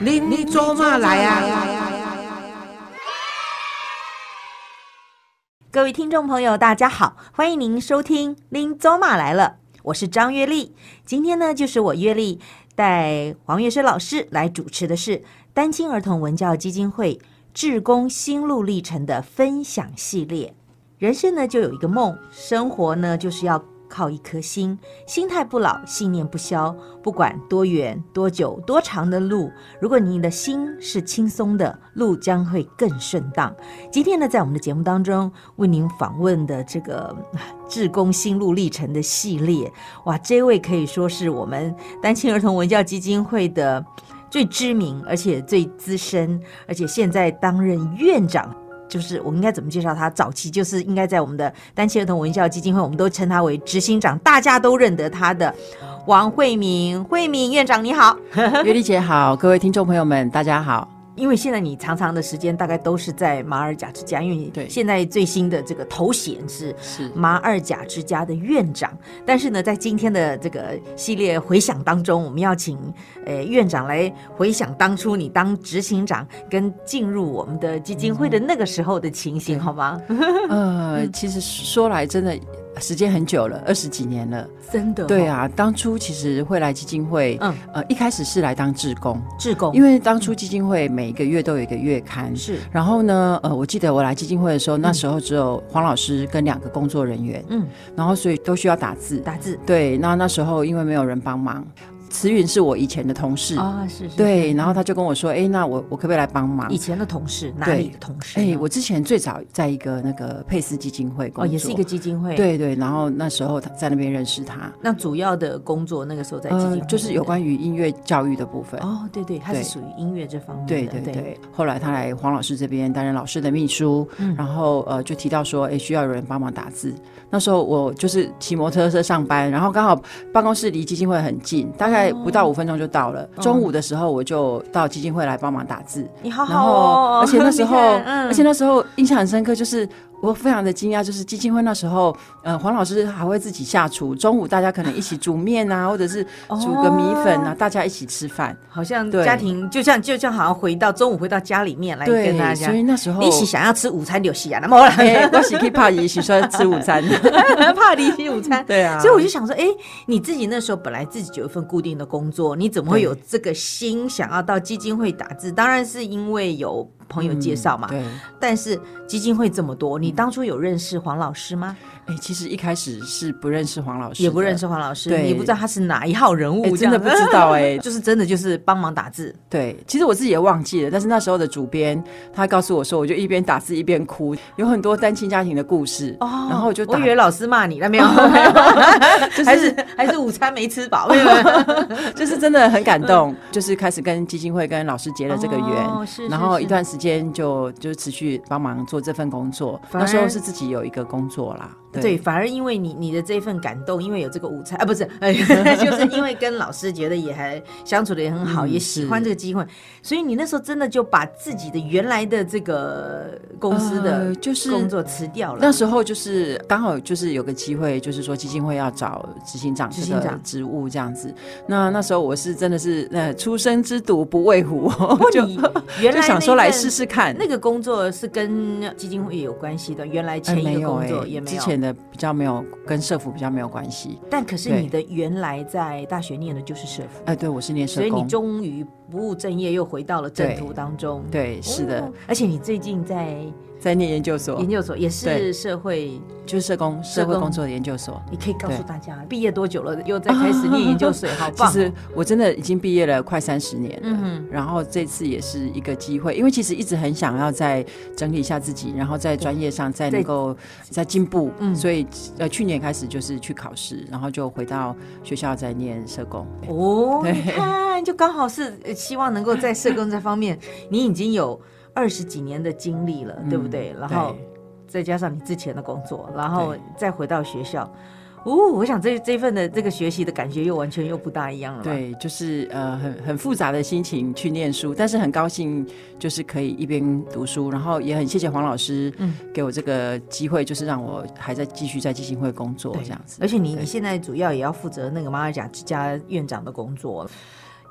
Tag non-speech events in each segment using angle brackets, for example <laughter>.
您做嘛来啊？各位听众朋友，大家好，欢迎您收听《林走马来了》，我是张月丽。今天呢，就是我月丽带黄月生老师来主持的是单亲儿童文教基金会志工心路历程的分享系列。人生呢，就有一个梦，生活呢，就是要。靠一颗心，心态不老，信念不消。不管多远、多久、多长的路，如果你的心是轻松的，路将会更顺当。今天呢，在我们的节目当中为您访问的这个志工心路历程的系列，哇，这位可以说是我们单亲儿童文教基金会的最知名，而且最资深，而且现在担任院长。就是我应该怎么介绍他？早期就是应该在我们的单亲儿童文教基金会，我们都称他为执行长，大家都认得他的王慧敏，慧敏院长你好，<laughs> 月丽姐好，各位听众朋友们大家好。因为现在你常常的时间大概都是在马尔甲之家，因为对现在最新的这个头衔是是马尔甲之家的院长。但是呢，在今天的这个系列回想当中，我们要请呃院长来回想当初你当执行长跟进入我们的基金会的那个时候的情形，好吗？<laughs> 呃，其实说来真的。时间很久了，二十几年了，真的。对啊，当初其实会来基金会，嗯呃，一开始是来当志工，志工，因为当初基金会每一个月都有一个月刊，是。然后呢，呃，我记得我来基金会的时候，那时候只有黄老师跟两个工作人员，嗯，然后所以都需要打字，打字。对，那那时候因为没有人帮忙。慈云是我以前的同事啊，是是，对，然后他就跟我说，哎，那我我可不可以来帮忙？以前的同事，哪里的同事？哎，我之前最早在一个那个佩斯基金会工作，也是一个基金会，对对，然后那时候他在那边认识他。那主要的工作那个时候在基金会，就是有关于音乐教育的部分。哦，对对，他是属于音乐这方面。对对对。后来他来黄老师这边担任老师的秘书，然后呃就提到说，哎，需要有人帮忙打字。那时候我就是骑摩托车上班，然后刚好办公室离基金会很近，大概不到五分钟。就到了中午的时候，我就到基金会来帮忙打字。你好好哦，而且那时候，<laughs> 而且那时候印象很深刻，就是。我非常的惊讶，就是基金会那时候，呃，黄老师还会自己下厨，中午大家可能一起煮面啊，<laughs> 或者是煮个米粉啊，大家一起吃饭，好像家庭就像就像好像回到中午回到家里面来跟大家。所以那时候一起想要吃午餐就洗啊，那么来，<laughs> 我是可以怕一起说吃午餐，<laughs> 怕一起午餐。对啊，所以我就想说，哎，你自己那时候本来自己就有一份固定的工作，你怎么会有这个心想要到基金会打字？当然是因为有。朋友介绍嘛，对，但是基金会这么多，你当初有认识黄老师吗？哎，其实一开始是不认识黄老师，也不认识黄老师，对，也不知道他是哪一号人物，真的不知道哎，<laughs> 就是真的就是帮忙打字。对，其实我自己也忘记了，但是那时候的主编他告诉我说，我就一边打字一边哭，有很多单亲家庭的故事。哦，然后我就我以为老师骂你了没有？<laughs> 还是还是午餐没吃饱？<laughs> 就是真的很感动，就是开始跟基金会跟老师结了这个缘，然后一段时间就就持续帮忙做这份工作。那时候是自己有一个工作啦。对，反而因为你你的这份感动，因为有这个午餐啊，不是，哎 <laughs> 就是因为跟老师觉得也还相处的也很好，也喜欢这个机会，所以你那时候真的就把自己的原来的这个公司的就是工作辞掉了。那时候就是刚好就是有个机会，就是说基金会要找执行长执行长职务这样子。那那时候我是真的是呃，初生之犊不畏虎，<laughs> 就原来想说来试试看。那个工作是跟基金会有关系的，原来前一个工作也没有。的比较没有跟社服比较没有关系，但可是你的原来在大学念的就是社服，哎，对我是念社，所以你终于不务正业，又回到了正途当中。对，是的，而且你最近在。在念研究所，研究所也是社会，就是社工，社会工作的研究所。你可以告诉大家，毕业多久了？又在开始念研究所，<laughs> 好棒！其实我真的已经毕业了快三十年了，然后这次也是一个机会，因为其实一直很想要再整理一下自己，然后在专业上再能够再进步，嗯所以呃去年开始就是去考试，然后就回到学校在念社工。哦，你 <laughs> 看，就刚好是希望能够在社工这方面，你已经有。二十几年的经历了，对不对？然后再加上你之前的工作，然后再回到学校，哦，我想这这份的这个学习的感觉又完全又不大一样了。对，就是呃很很复杂的心情去念书，但是很高兴就是可以一边读书，然后也很谢谢黄老师，嗯，给我这个机会，就是让我还在继续在基金会工作这样子。而且你你现在主要也要负责那个马尔甲之家院长的工作。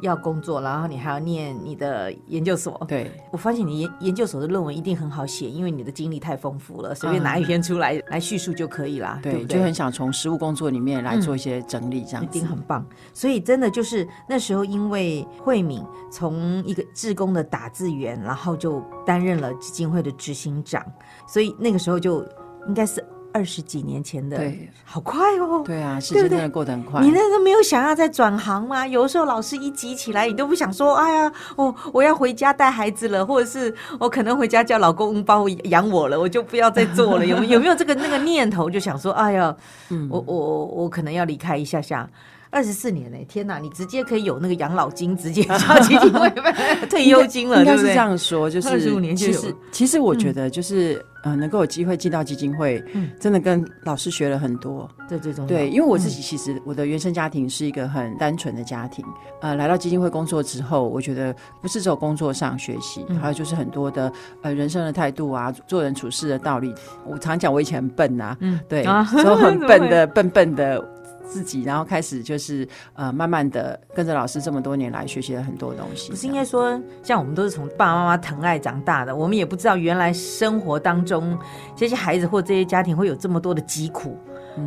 要工作，然后你还要念你的研究所。对，我发现你研研究所的论文一定很好写，因为你的经历太丰富了，随便拿一篇出来、<laughs> 来叙述就可以啦，对对，对？就很想从实务工作里面来做一些整理，这样一。定很棒。所以真的就是那时候，因为慧敏从一个志工的打字员，然后就担任了基金会的执行长，所以那个时候就应该是二十几年前的，对，好快哦。对啊，时对不对间真的过得很快。你那时候没有想要再转行吗？有的时候老师一急起来，你都不想说，哎呀，哦，我要回家带孩子了，或者是我可能回家叫老公帮我养我了，我就不要再做了。<laughs> 有有有没有这个那个念头，就想说，哎呀，嗯我我我可能要离开一下下。二十四年呢、天哪！你直接可以有那个养老金，直接交基金会 <laughs> 退休金了，应该是？这样说，就是二十五年就有其实其实我觉得就是、呃，能够有机会进到基金会，嗯真的跟老师学了很多。这最重要。对，因为我自己其实我的原生家庭是一个很单纯的家庭，呃，来到基金会工作之后，我觉得不是只有工作上学习，嗯还有就是很多的呃人生的态度啊，做人处事的道理。我常讲我以前很笨啊、嗯对，啊所以很笨的笨笨的。自己，然后开始就是呃，慢慢的跟着老师这么多年来学习了很多东西。不是应该说，像我们都是从爸爸妈妈疼爱长大的，我们也不知道原来生活当中这些孩子或这些家庭会有这么多的疾苦，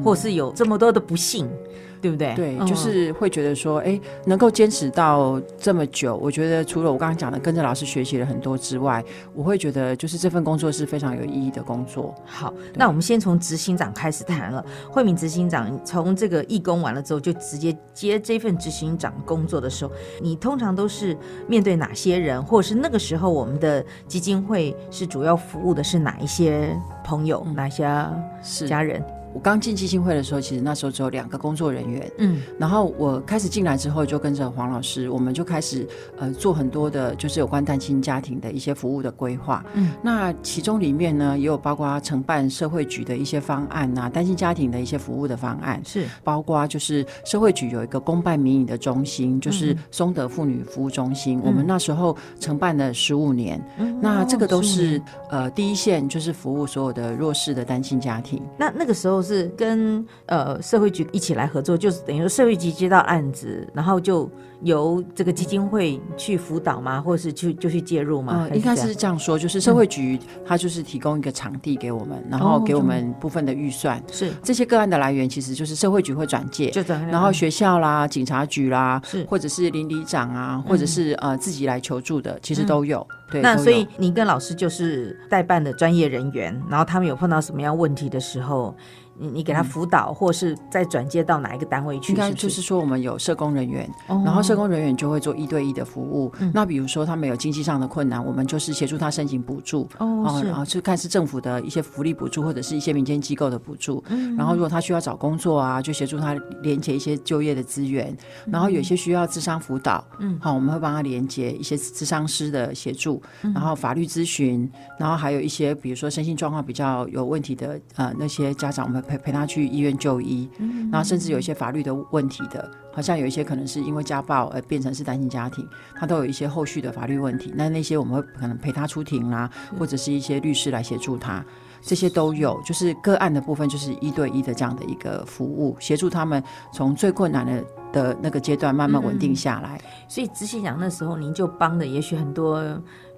或是有这么多的不幸，对不对？对，嗯就是会觉得说，哎、能够坚持到这么久，我觉得除了我刚刚讲的跟着老师学习了很多之外，我会觉得就是这份工作是非常有意义的工作。好，那我们先从执行长开始谈了。慧敏执行长从这个义工完了之后，就直接接这份执行长工作的时候，你通常都是面对哪些人，或者是那个时候我们的基金会是主要服务的是哪一些朋友、哪些家人？我刚进基金会的时候，其实那时候只有两个工作人员，嗯。然后我开始进来之后，就跟着黄老师，我们就开始呃做很多的，就是有关单亲家庭的一些服务的规划。嗯，那其中里面呢，也有包括承办社会局的一些方案啊，单亲家庭的一些服务的方案。是。包括就是社会局有一个公办民营的中心，就是松德妇女服务中心，我们那时候承办了十五年，那这个都是呃第一线，就是服务所有的弱势的单亲家庭。那那个时候是跟呃社会局一起来合作，就是等于说社会局接到案子，然后就由这个基金会去辅导嘛，或者是去就去介入嘛？呃，应该是这样说，就是社会局它就是提供一个场地给我们，然后哦给我们部分的预算。是这些个案的来源其实就是社会局会转介，就转然后学校啦、警察局啦，是或者是邻里长啊，或者是呃自己来求助的，其实都有。对，那所以您跟老师就是代办的专业人员，然后他们有碰到什么样问题的时候，你你给他辅导，或是再转接到哪一个单位去？应该是就是说，我们有社工人员，哦然后社工人员就会做一对一的服务。那比如说他们有经济上的困难，我们就是协助他申请补助。哦然后就看是政府的一些福利补助，或者是一些民间机构的补助。嗯然后如果他需要找工作啊，就协助他连接一些就业的资源。然后有些需要智商辅导，嗯，好，我们会帮他连接一些智商师的协助，嗯然后法律咨询，然后还有一些比如说身心状况比较有问题的呃那些家长，我们陪陪他去医院就医。嗯然后甚至有一些法律的问题的，好像有一些可能是因为家暴而变成是单亲家庭，他都有一些后续的法律问题。那那些我们会可能陪他出庭啦，或者是一些律师来协助他，这些都有。就是个案的部分，就是一对一的这样的一个服务，协助他们从最困难的的那个阶段慢慢稳定下来。所以执行长那时候您就帮的，也许很多。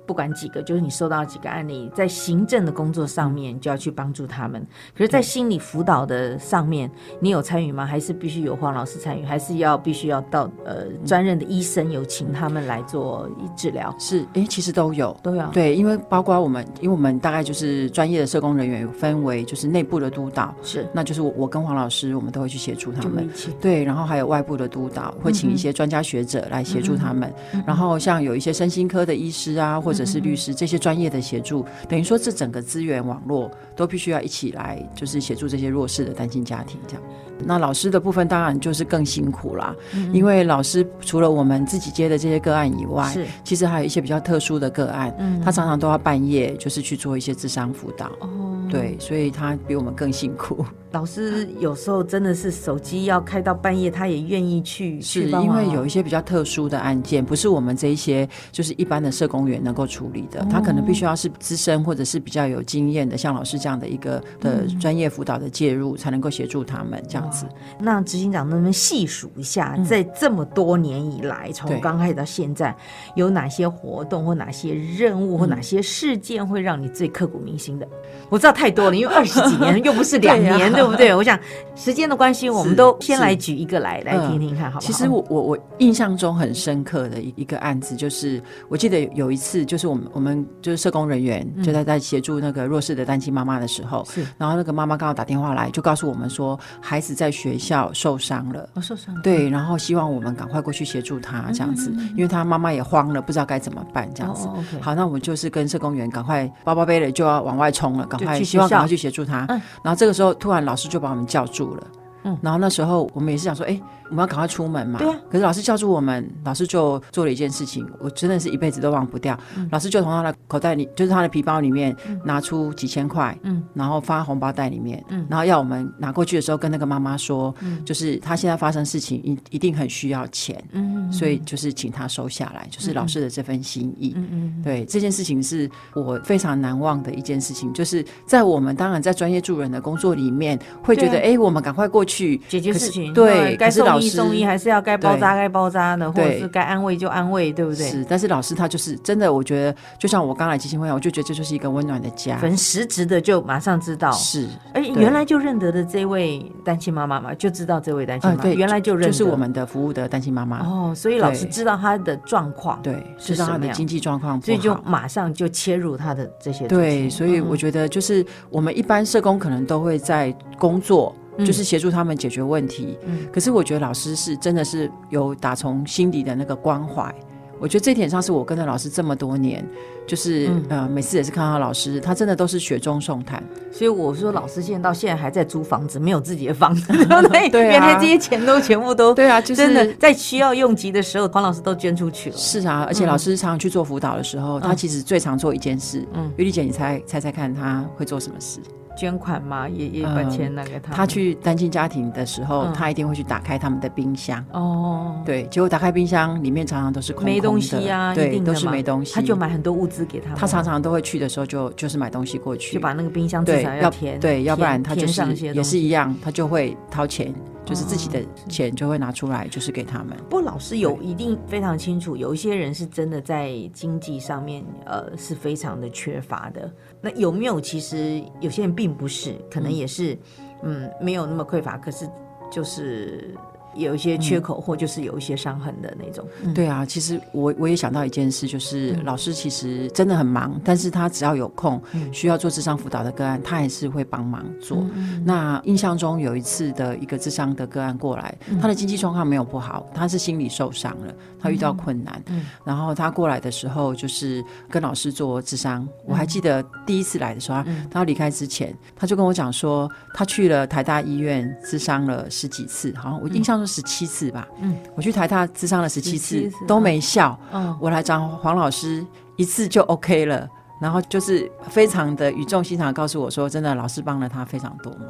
不管几个，就是你收到几个案例，在行政的工作上面就要去帮助他们。可是，在心理辅导的上面，你有参与吗？还是必须有黄老师参与？还是要必须要到呃专任的医生有请他们来做治疗？是，诶，其实都有。都有对，因为包括我们，因为我们大概就是专业的社工人员，有分为就是内部的督导，是那就是我我跟黄老师，我们都会去协助他们对，然后还有外部的督导，会请一些专家学者来协助他们。然后像有一些身心科的医师啊，或者是律师，这些专业的协助，等于说这整个资源网络都必须要一起来，就是协助这些弱势的单亲家庭这样。那老师的部分当然就是更辛苦啦，因为老师除了我们自己接的这些个案以外，是其实还有一些比较特殊的个案，嗯他常常都要半夜就是去做一些智商辅导。哦。对，所以他比我们更辛苦。老师有时候真的是手机要开到半夜，他也愿意去，是因为有一些比较特殊的案件，不是我们这一些就是一般的社工员能够够处理的，他可能必须要是资深或者是比较有经验的，像老师这样的一个的专业辅导的介入，才能够协助他们这样子。那执行长能不能细数一下，在这么多年以来，从刚开始到现在，有哪些活动或哪些任务或哪些事件会让你最刻骨铭心的？我知道太多了，因为二十几年 <laughs> 又不是两年，对不对？我想时间的关系，我们都先来举一个来来嗯听听看，好不好？其实我我我印象中很深刻的一一个案子，就是我记得有一次，就是我们我们就是社工人员就在在协助那个弱势的单亲妈妈的时候，是。然后那个妈妈刚好打电话来，就告诉我们说孩子在学校受伤了。我受伤了，对，然后希望我们赶快过去协助他这样子，因为他妈妈也慌了，不知道该怎么办这样子。好，那我们就是跟社工员赶快包包背了就要往外冲了，赶快希望赶快去协助他。嗯然后这个时候突然老师就把我们叫住了。嗯。然后那时候我们也是想说，哎、我们要赶快出门嘛。对啊。可是老师叫住我们，老师就做了一件事情，我真的是一辈子都忘不掉。嗯。老师就从他的口袋里，就是他的皮包里面拿出几千块，嗯。然后发红包袋里面，嗯。然后要我们拿过去的时候，跟那个妈妈说，嗯。就是他现在发生事情，一一定很需要钱，嗯所以就是请他收下来，就是老师的这份心意。嗯嗯对这件事情是我非常难忘的一件事情，就是在我们当然在专业助人的工作里面，会觉得哎、我们赶快过去解决事情，对，该送医送医，还是要该包扎该包扎的，或者是该安慰就安慰，对不对？是，但是老师他就是真的，我觉得就像我刚来基金会我就觉得这就是一个温暖的家。很实质的就马上知道，是，哎原来就认得的这位单亲妈妈嘛，就知道这位单亲妈妈，原来就认得，就是我们的服务的单亲妈妈。哦，所以老师知道她的状况，，对，知道她的经济状况所以就。马上就切入她的这些东对，西所以我嗯觉得就是我们一般社工可能都会在工作，嗯就是协助他们解决问题。嗯可是我觉得老师是真的是有打从心底的那个关怀。我觉得这点上是我跟着老师这么多年，就是、嗯呃，每次也是看到老师，他真的都是雪中送炭。所以我说老师现在到现在还在租房子，没有自己的房子，<laughs> <laughs> 对原来这些钱都全部都对啊，就是真的在需要用急的时候，黄老师都捐出去了。是啊，而且老师常常去做辅导的时候，他嗯其实最常做一件事。嗯嗯，玉丽姐，你猜猜猜看，他会做什么事？捐款嘛，也也把嗯钱拿给他。他去单亲家庭的时候，嗯他一定会去打开他们的冰箱。哦，对，结果打开冰箱，里面常常都是空空的没东西啊，一对，都是没东西。他就买很多物资给他们。他常常都会去的时候就，就是买东西过去，就把那个冰箱至对少要填，对，要不然他就是也是一样，他就会掏钱，就是自己的哦钱就会拿出来，就是给他们。不过老师有一定非常清楚，有一些人是真的在经济上面呃是非常的缺乏的。那有没有其实有些人并不是，可能也是嗯没有那么匮乏，可是就是有一些缺口，或就是有一些伤痕的那种。嗯。对啊，其实我我也想到一件事，就是老师其实真的很忙，但是他只要有空，嗯。需要做智商辅导的个案，他还是会帮忙做。那印象中有一次的一个智商的个案过来，嗯。他的经济状况没有不好，他是心理受伤了，他遇到困难，嗯然后他过来的时候就是跟老师做智商。我还记得第一次来的时候，他他要离开之前，他就跟我讲说，他去了台大医院智商了十几次，好像我印象中十七次吧。嗯嗯，我去台大智商了十七次次都没效，嗯我来找黄老师一次就 OK 了。然后就是非常的语重心长地告诉我说，真的老师帮了他非常多忙。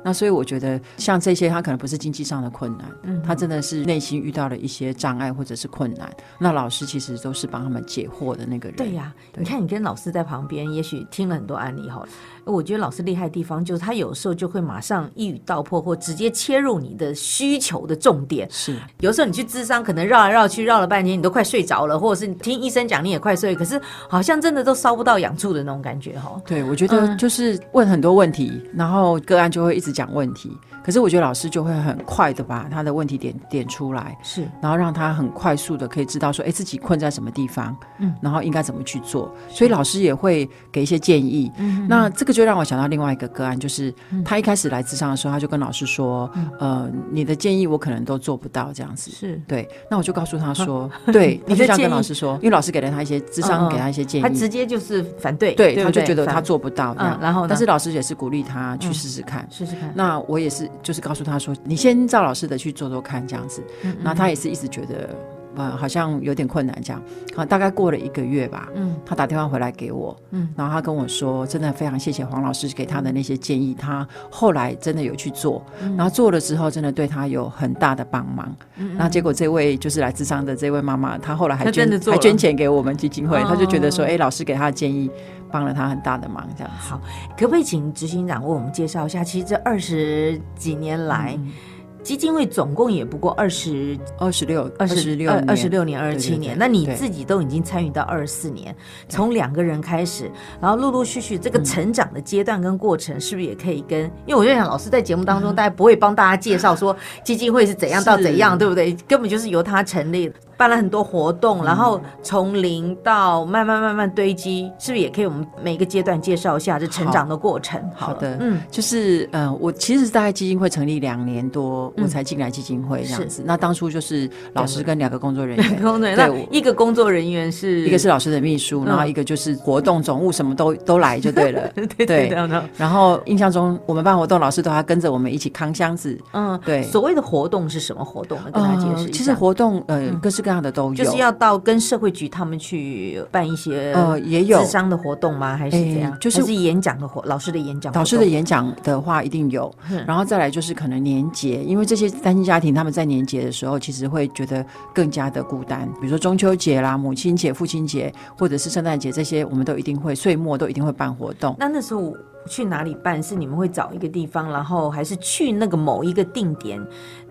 那所以我觉得像这些，他可能不是经济上的困难，嗯他真的是内心遇到了一些障碍或者是困难。那老师其实都是帮他们解惑的那个人。对呀、对你看你跟老师在旁边，也许听了很多案例哈。我觉得老师厉害的地方就是他有时候就会马上一语道破，或直接切入你的需求的重点。是有时候你去智商，可能绕来绕去，绕了半天，你都快睡着了，或者是你听医生讲你也快睡，可是好像真的都烧不到养处的那种感觉哈。对，我觉得嗯就是问很多问题，然后个案就会一直讲问题。可是我觉得老师就会很快的把他的问题点点出来，是，然后让他很快速的可以知道说，哎，自己困在什么地方，嗯嗯，然后应该怎么去做。所以老师也会给一些建议。嗯那这个就让我想到另外一个个案，就是他一开始来智商的时候，他就跟老师说，呃，你的建议我可能都做不到这样子。是，对，那我就告诉他说，<laughs> 对，你就这样跟老师说，因为老师给了他一些智嗯商，嗯给他一些建议，他直接就是反对，对，他就觉得他做不到嗯，。然后？但是老师也是鼓励他去嗯试试看。试试看，那我也是，就是告诉他说，你先照老师的去做做看，这样子。嗯然后他也是一直觉得呃好像有点困难这样。啊，大概过了一个月吧，嗯他打电话回来给我，嗯然后他跟我说，真的非常谢谢黄老师给他的那些建议，他后来真的有去做，嗯然后做了之后，真的对他有很大的帮忙。那结果这位就是来自商的这位妈妈，她后来还捐的还捐钱给我们基金会，哦她就觉得说，哎、老师给她的建议帮了他很大的忙，这样。好，可不可以请执行长为我们介绍一下？其实这二十几年来，嗯基金会总共也不过二十二十六、二十六、二十六年、二十七年，那你自己都已经参与到二十四年，从两个人开始，然后陆陆续续这嗯个成长的阶段跟过程，是不是也可以跟？因为我就想，老师在节目嗯当中，<laughs> 大家不会帮大家介绍说基金会是怎样到怎样，对不对？根本就是由他成立，办了很多活嗯。动，然后从零到慢慢慢慢堆积，是不是也可以我们每个阶段介绍一下这成长的过程？了好的。嗯，就是呃，我其实大概基金会成立两年多，嗯。我才进来基金会这样子。那当初就是老师跟两个工作人员，工作人员，那对一个工作人员是一个是老师的秘书，嗯。然后一个就是活动总务，什么都都来就对了。<laughs> 对对对。然后印象中我们办活动，老师都要跟着我们一起扛箱子。嗯，对。所谓的活动是什么活动？呢？跟他解释一下。呃其实活动呃嗯。各式各样的都有，就是要到跟社会局他们去办一些呃也有智商的活动吗？还是怎样诶？就是是演讲的活，老师的演讲活动，导师的演讲的话一定有，嗯然后再来就是可能年节，因为这些单亲家庭他们在年节的时候，其实会觉得更加的孤单。比如说中秋节啦、母亲节、父亲节，或者是圣诞节这些，我们都一定会岁末都一定会办活动。那那时候去哪里办？是你们会找一个地方，然后还是去那个某一个定点，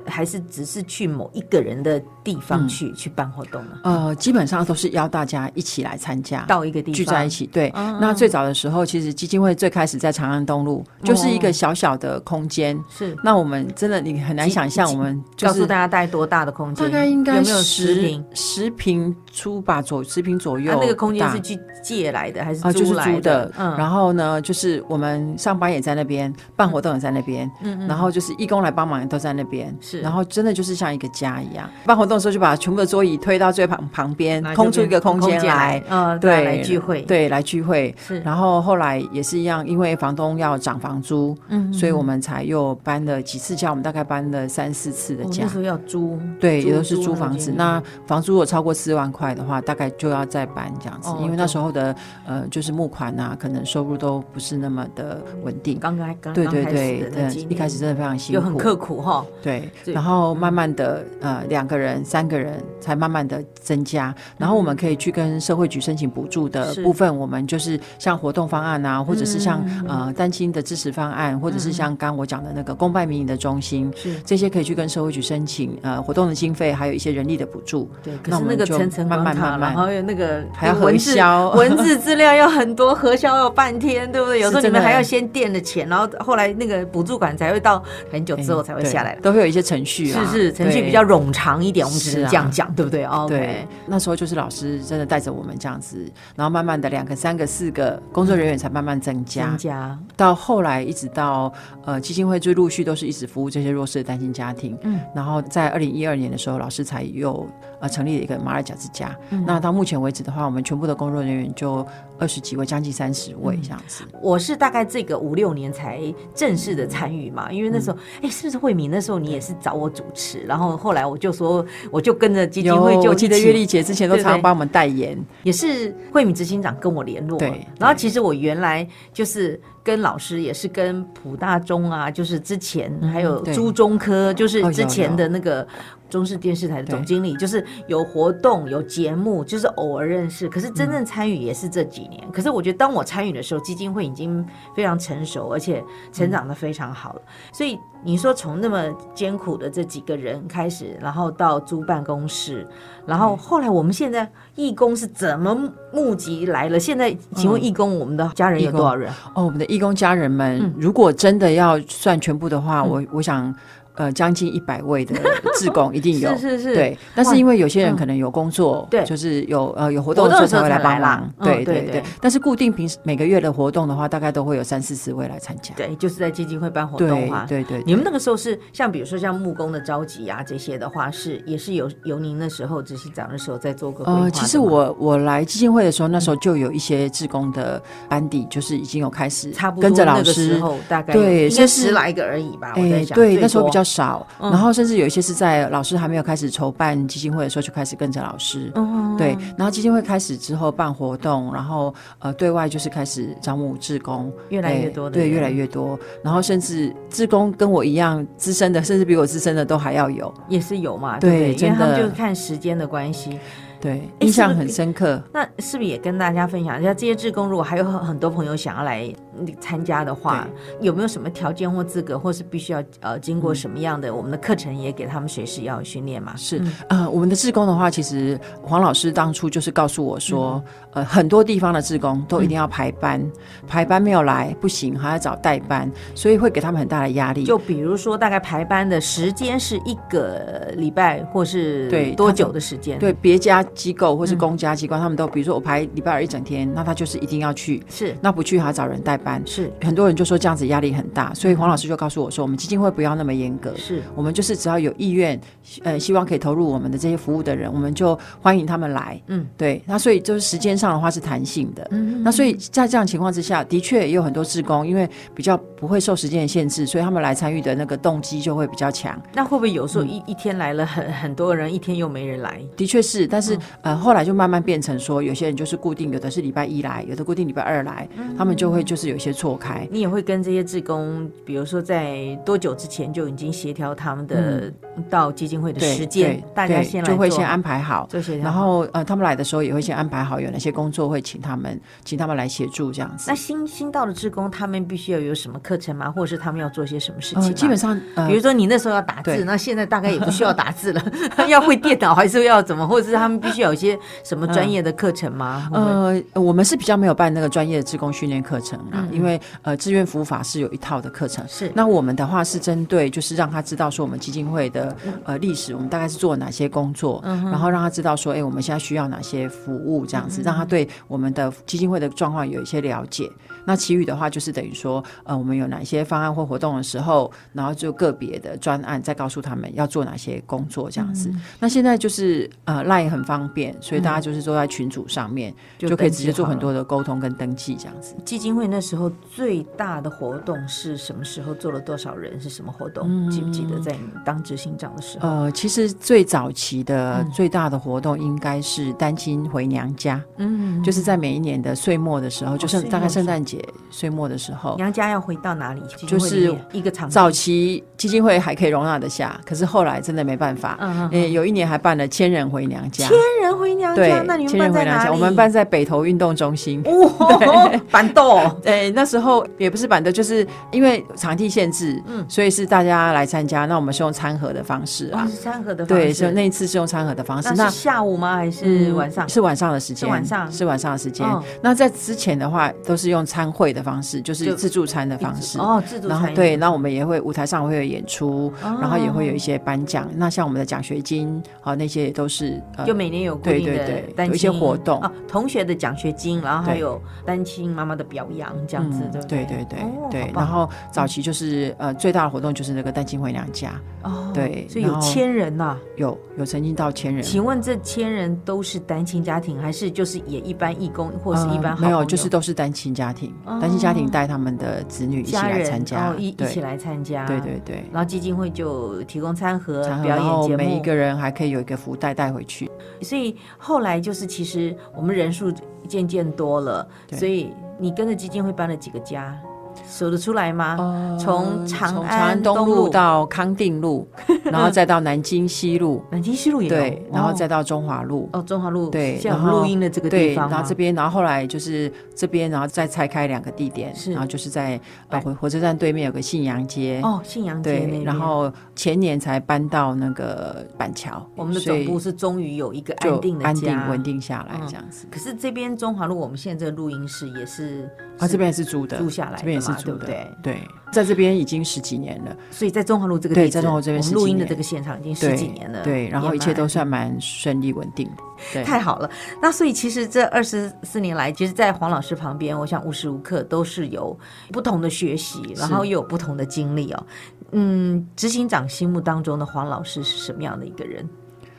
还是只是去某一个人的地方嗯去、去办活动呢？呃，基本上都是邀大家一起来参加。到一个地方聚在一起，对。嗯那最早的时候，其实基金会最开始在长安东路，就是一个小小的空间。是那我们真的你很难想象，我们就是告诉大家大概多大的空间？大概应该有没有十十平？十平出吧，左十平左右。啊，那个空间是去借来的还是啊，就是来租的。嗯，然后呢，就是我们上班也在那边，办活动也在那边，嗯嗯然后就是义工来帮忙也都在那边，是然后真的就是像一个家一样。办活动的时候就把全部的桌椅推到最旁旁边空出一个空间来，，嗯，对，来聚会，，对，来聚会。是，然后后来也是一样，因为房东要涨房租，嗯所以我们才又搬了几次家，我们大概搬了三四次的家。哦那时候要租，对，也都是租租房子。那房租如果超过四万块的话，大概就要再搬这样子，哦因为那对时候的呃，就是募款啊，可能收入都不是那么的稳定。刚刚刚对对刚开始对对一开始真的非常辛苦，又很刻苦哈，对，对然后慢慢的呃两个人、三个人才慢慢的增加，然后我们可以去跟社会局申请补助的部分，我们就是像活动方案啊，或者是像嗯呃单亲的支持方案，或者是像刚我讲的那个公办民营的中心。是这些可以去跟社会局申请，呃，活动的经费，还有一些人力的补助。对，可是那那我们就个层层慢慢慢慢然后有那个还要核销文字资料要很多，核销要半天，对不对？<laughs> 有时候你们还要先垫了钱，然后后来那个补助款才会到很久之后才会下来。都会有一些程序啊，是是，程序比较冗长一点，我们只是这样讲，对不对？OK，对，那时候就是老师真的带着我们这样子，然后慢慢的两个、三个、四个工作人员才慢慢增加，增加，到后来一直到呃基金会就陆续都是一直服务这些弱势的单亲家庭，嗯，然后在二零一二年的时候，老师才又呃成立了一个马尔甲之家。嗯。那到目前为止的话，我们全部的工作人员就二十几位，将近三十位这样子。我是大概这个五六年才正式的参与嘛，因为那时候，哎、是不是慧敏那时候你也是找我主持，然后后来我就说，我就跟着基金会就我记得月丽姐之前都常常帮我们代言，也是慧敏执行长跟我联络，对然后其实我原来就是跟老师也是跟普大中啊，就是之前还有朱中科，就是之前的那个中视电视台的总经理，就是有活动有节目，就是偶尔认识，可是真正参与也是这几年。可是我觉得当我参与的时候，基金会已经非常成熟，而且成长的非常好了。所以你说从那么艰苦的这几个人开始，然后到租办公室，然后后来我们现在义工是怎么募集来了？现在请问义工，我们的家人有多少人？哦，我们的义工家人们，嗯如果真的要算全部的话，我我想。呃，将近一百位的志工 <laughs> 一定有，是是是对。但是因为有些人嗯可能有工作，对就是有呃有活动的时候才会来帮忙，嗯对对对。但是固定平时每个月的活动的话，大概都会有三四十位来参加，对，就是在基金会办活对动哈。对对。你们那个时候是像比如说像木工的召集啊这些的话，是也是有由您那时候执行长的时候在做个规划呃，其实我我来基金会的时候，那时候就有一些志工的班底，就是已经有开始差不多跟着老师，候大概对应该十来个而已吧。我在哎，想，对，那时候比较少，嗯。然后甚至有一些是在老师还没有开始筹办基金会的时候就开始跟着老师。嗯，对，然后基金会开始之后办活动，然后呃对外就是开始招募志工，越来越多的对越来越多，然后甚至志工跟我一样资深的，甚至比我资深的都还要有，也是有嘛，对对？对？因为真的他们就是看时间的关系。对，印象很深刻。那是不是也跟大家分享一下，这些志工如果还有很很多朋友想要来嗯参加的话，有没有什么条件或资格，或是必须要呃经过什么样的我们的课程，也给他们随时要训练嘛？是嗯，呃，我们的志工的话，其实黄老师当初就是告诉我说，嗯呃，很多地方的志工都一定要排班，排班没有来不行，还要找代班，所以会给他们很大的压力。就比如说，大概排班的时间是一个礼拜，或是对多久的时间？，对别家机构或是嗯公家机关，他们都比如说我排礼拜二一整天，那他就是一定要去，是那不去还要找人代班。是很多人就说这样子压力很大，所以黄老师就告诉我说，我们基金会不要那么严格，是，我们就是只要有意愿，呃，希望可以投入我们的这些服务的人，我们就欢迎他们来。嗯，对。那所以就是时间上的话是弹性的。嗯那所以在这样情况之下，的确也有很多志工，因为比较不会受时间的限制，所以他们来参与的那个动机就会比较强。那会不会有时候嗯一、一天来了很很多人，一天又没人来？的确是，但是、嗯呃，后来就慢慢变成说，有些人就是固定，有的是礼拜一来，有的固定礼拜二来，嗯他们就会就是有一些错开。你也会跟这些志工，比如说在多久之前就已经协调他们的到基金会的时间对，大家先来就会先安排好，做协调。然后呃，他们来的时候也会先安排好有哪些工作会请他们，请他们来协助这样子那。新新到的志工，他们必须要有什么课程吗？或者是他们要做些什么事情？呃，基本上呃比如说你那时候要打字，那现在大概也不需要 <laughs> 打字了，<laughs> 要会电脑还是要怎么？或者是他们必须有一些什么专业的课程吗？呃，我们是比较没有办那个专业的志工训练课程啊，因为呃，志愿服务法是有一套的课程。是。那我们的话是针对，就是让他知道说我们基金会的呃历史，我们大概是做了哪些工作，嗯然后让他知道说，哎、我们现在需要哪些服务，这样子，让他对我们的基金会的状况有一些了解。那其余的话就是等于说，呃，我们有哪些方案或活动的时候，然后就个别的专案再告诉他们要做哪些工作，这样子。嗯那现在就是呃赖很方便，所以大家就是坐在群组上面。就可以直接做很多的沟通跟登记这样子。基金会那时候最大的活动是什么时候？做了多少人？是什么活动？记不记得在你当执行长的时候？呃，其实最早期的嗯最大的活动应该是单亲回娘家，嗯，就是在每一年的岁末的时候，就是大概圣诞节岁末的时候。娘家要回到哪里？就是一个场早期基金会还可以容纳得下，可是后来真的没办法。嗯嗯呃，有一年还办了千人回娘家，千人回娘对家，那你，们千人回娘家，办在哪里？我们办在北投运动中心。哇，<laughs> 板豆。呃，那时候也不是板凳，就是因为场地限制，嗯所以是大家来参加。那我们是用餐盒的方式啊，餐盒的方对，式是那一次是用餐盒的方式。那是下午吗？还是晚上？是晚上的时间，是晚上是晚上的时间。哦那在之前的话，都是用餐会的方式，就是自助餐的方式。哦，自助餐然后对，那我们也会舞台上会有演出，哦然后也会有一些颁奖。那像我们的奖学金，啊那些也都是呃就每年有固对定的对对有一些活动啊，同学的奖学金，然后还有单亲妈妈的表扬，这样子，对不对对？对对然后早期就是呃最大的活动就是那个单亲回娘家，哦，对所以有千人呐。有有曾经到千人。请问这千人都是单亲家庭，还是就是也一般义工，或是一般没有，就是都是单亲家庭，哦单亲家庭带他们的子女一起来参加，哦一一起来参加，对对对。然后基金会就提供餐盒、表演节目，每一个人还可以有一个福袋带回去。所以后来就是，其实我们人数渐渐多了，所以你跟着基金会搬了几个家，数得出来吗？呃从长从安长安东东路。路到康定路，<laughs> 然后再到南京西路，南京西路也有，对，然后哦再到中华路。哦中华路，对然后录音的这个地对，方吗然后这边，然后后来就是这边，然后再拆开两个地点，是。然后就是在呃火火车站对面有个信阳街，哦信阳街然后前年才搬到那个板桥，我们的总部是终于有一个安定的安定稳。定下来嗯。这样子。可是这边中华路，我们现在这个录音室也是啊，这边也是租的，租下来的这边也是嘛，对不对对，在这边已经十几年了。所以在中华路这个地在中华路这边录音的这个现场已经十几年了，对，然后一切都算蛮顺利稳定的。对，太好了。那所以其实这二十四年来，其实，在黄老师旁边，我想无时无刻都是有不同的学习，然后又有不同的经历哦。嗯，执行长心目当中的黄老师是什么样的一个人？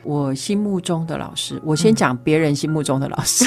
我心目中的老师，我先讲别人心目中的老师。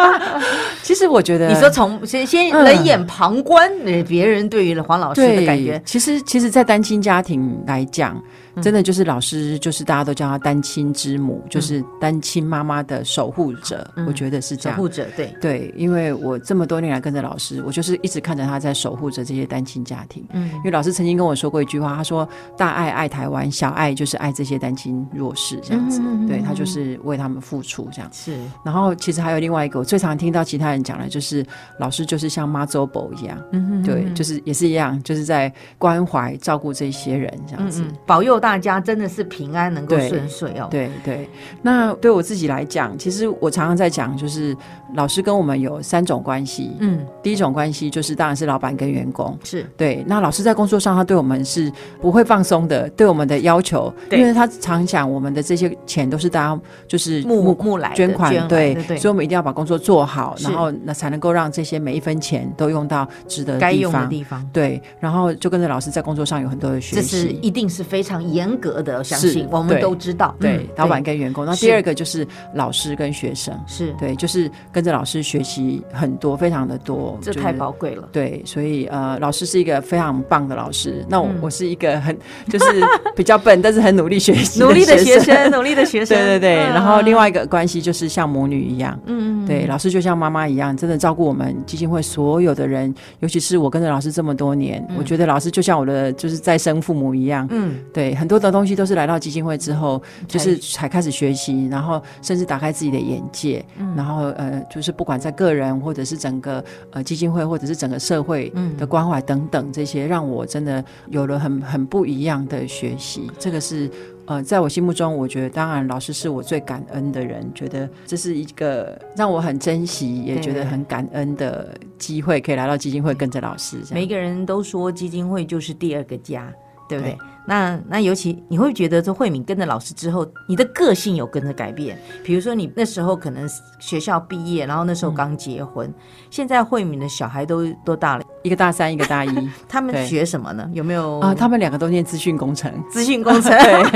<laughs> 其实我觉得，你说从先先嗯冷眼旁观，呃别人对于黄老师的感觉对，，其实其实，在单亲家庭来讲，嗯真的就是老师，就是大家都叫他单亲之母，就是单亲妈妈的守护者。嗯我觉得是这样。守护者，对，对，因为我这么多年来跟着老师，我就是一直看着他在守护着这些单亲家庭。嗯因为老师曾经跟我说过一句话，他说：“大爱爱台湾，小爱就是爱这些单亲弱势，这样子。对他就是为他们付出这样。是，然后其实还有另外一个，我最常听到其他人讲的，就是老师就是像妈祖伯一样，嗯对，就是也是一样，就是在关怀照顾这些人这样子。保佑大家真的是平安，能够顺遂哦。对对，那对我自己来讲，其实我常常在讲，就是老师跟我们有三种关系。嗯，第一种关系就是当然是老板跟员工，是对。那老师在工作上，他对我们是不会放松的，对我们的要求，因为他常讲我们的这些钱都是大家就是募募来捐款，来对对，所以我们一定要把工作做好，然后那才能够让这些每一分钱都用到值得该用的地方。对，然后就跟着老师在工作上有很多的学这是习。一定是非常严格的，相信我们都知道。对嗯，老板跟员工。那第二个就是老师跟学生，是，对，就是跟着老师学习很多，非常的多，这太宝贵了。对，所以呃，老师是一个非常棒的老师。那我、嗯我是一个很 <laughs> 就是比较笨，但是很努力学习努力的学生。努力的学生。<laughs> 对对对，嗯然后另外一个关系就是像母女一样，嗯，嗯，对，老师就像妈妈一样，真的照顾我们基金会所有的人，尤其是我跟着老师这么多年，我觉得老师就像我的就是再生父母一样。嗯，对，很多的东西都是来到基金会之后，就是才开始学习，然后甚至打开自己的眼界，嗯然后呃，就是不管在个人或者是整个呃基金会或者是整个社会嗯的关怀等等这些，让我真的有了很很不一样的学习。这个是呃，在我心目中，我觉得当然老师是我最感恩的人，觉得这是一个让我很珍惜，也觉得很感恩的机会，可以来到基金会跟着老师。每个人都说基金会就是第二个家，对不对？对那那尤其你会觉得说慧敏跟着老师之后，你的个性有跟着改变。比如说你那时候可能学校毕业，然后那时候刚结婚，现在慧敏的小孩都多大了？一个大三，一个大一。<laughs> 他们学什么呢？有没有？啊，他们两个都念资讯工程，<laughs> 资讯工程？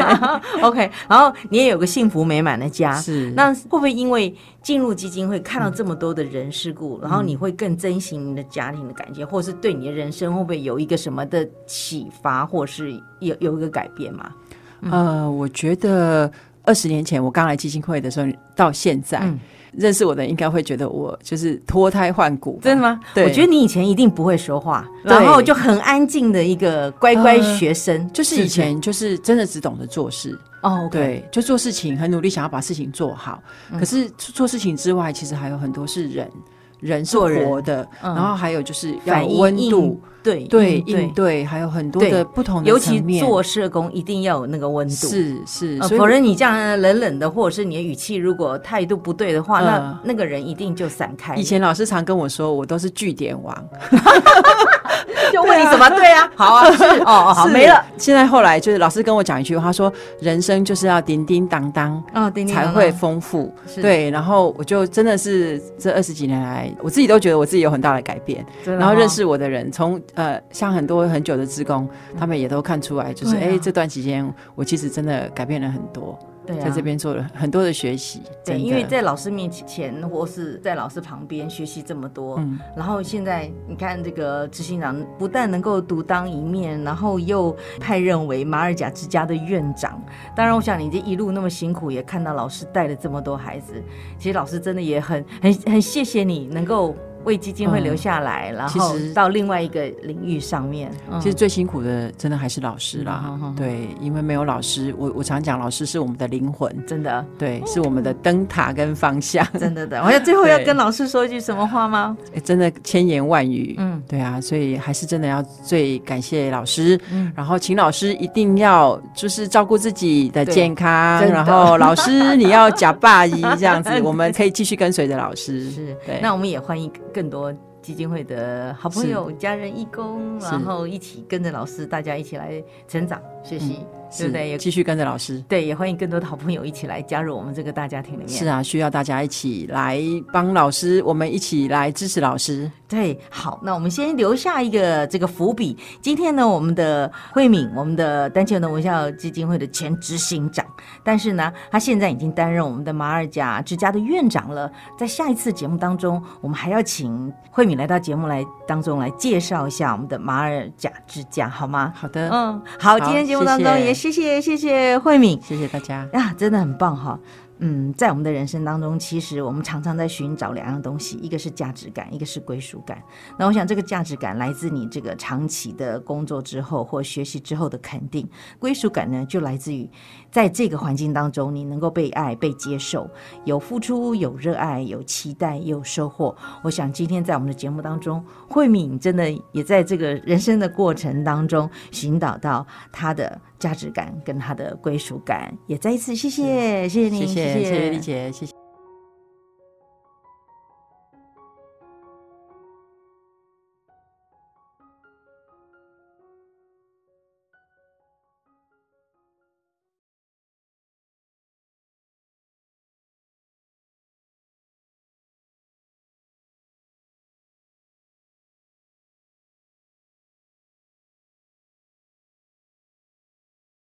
<laughs> OK，然后你也有个幸福美满的家，是。那会不会因为进入基金会看到这么多的人事故，然后你会更珍惜你的家庭的感觉，或是对你的人生会不会有一个什么的启发，或是有有一个改变吗？呃，我觉得二十年前我刚来基金会的时候，到现在、嗯认识我的人应该会觉得我就是脱胎换骨，真的吗？对。我觉得你以前一定不会说话，然后就很安静的一个乖乖呃学生，就是以前就是真的只懂得做事，哦，对，对，就做事情很努力，想要把事情做好。嗯。可是做事情之外，其实还有很多是人，人是做人。活的，嗯。然后还有就是要有温度，对对应对还有很多对的不同的尤其做社工一定要有那个温度。是是，否则你这样冷冷的，或者是你的语气如果态度不对的话，那嗯那个人一定就散开。以前老师常跟我说，我都是据点王。<laughs> 就问你什么？对啊，好啊，是 <laughs> 哦哦，好是没了。。现在后来就是老师跟我讲一句话，他说人生就是要叮叮当当。啊，叮叮才会丰富，是对。然后我就真的是这二十几年来，我自己都觉得我自己有很大的改变。然后认识我的人，从呃像很多很久的职工，他们也都看出来，就是哎、这段期间我其实真的改变了很多，对啊在这边做了很多的学习。对，因为在老师面前或是在老师旁边学习这么多，嗯然后现在你看这个执行长不但能够独当一面，然后又派任为马尔甲之家的院长。当然，我想你这一路那么辛苦，也看到老师带了这么多孩子，其实老师真的也很很很谢谢你能够。为基金会嗯留下来，然其后到另外一个领域上面。嗯其实最辛苦的真的还是老师啦，对，因为没有老师，我我常讲老师是我们的灵魂，真的，对，是我们的灯塔跟方向，<laughs> 真的的。我要最后要跟老师说一句什么话吗？诶真的千言万语，嗯。对啊，所以还是真的要最感谢老师，嗯。然后请老师一定要就是照顾自己的健康，然后老师你要假霸一 <laughs> 这样子，我们可以继续跟随着老师，是，对，那我们也欢迎更多基金会的好朋友、家人、义工，然后一起跟着老师，大家一起来成长学习。对不对？也继续跟着老师。对，也欢迎更多的好朋友一起来加入我们这个大家庭里面。是啊，需要大家一起来帮老师，我们一起来支持老师。对，好，那我们先留下一个这个伏笔。今天呢，我们的慧敏，我们的单亲儿童文教基金会的前执行长，但是呢，他现在已经担任我们的马尔甲之家的院长了。在下一次节目当中，我们还要请慧敏来到节目来当中来介绍一下我们的马尔甲之家，好吗？好的，嗯，好，今天节目当中也谢谢谢谢慧敏，谢谢大家呀，真的很棒哈。嗯，在我们的人生当中，其实我们常常在寻找两样东西，一个是价值感，一个是归属感。那我想，这个价值感来自你这个长期的工作之后或学习之后的肯定，归属感呢，就来自于在这个环境当中你能够被爱、被接受，有付出、有热爱、有期待、有收获。我想今天在我们的节目当中，慧敏真的也在这个人生的过程当中寻找到她的。价值感跟他的归属感，也再一次谢谢，谢谢你，谢谢，谢谢丽姐，谢谢。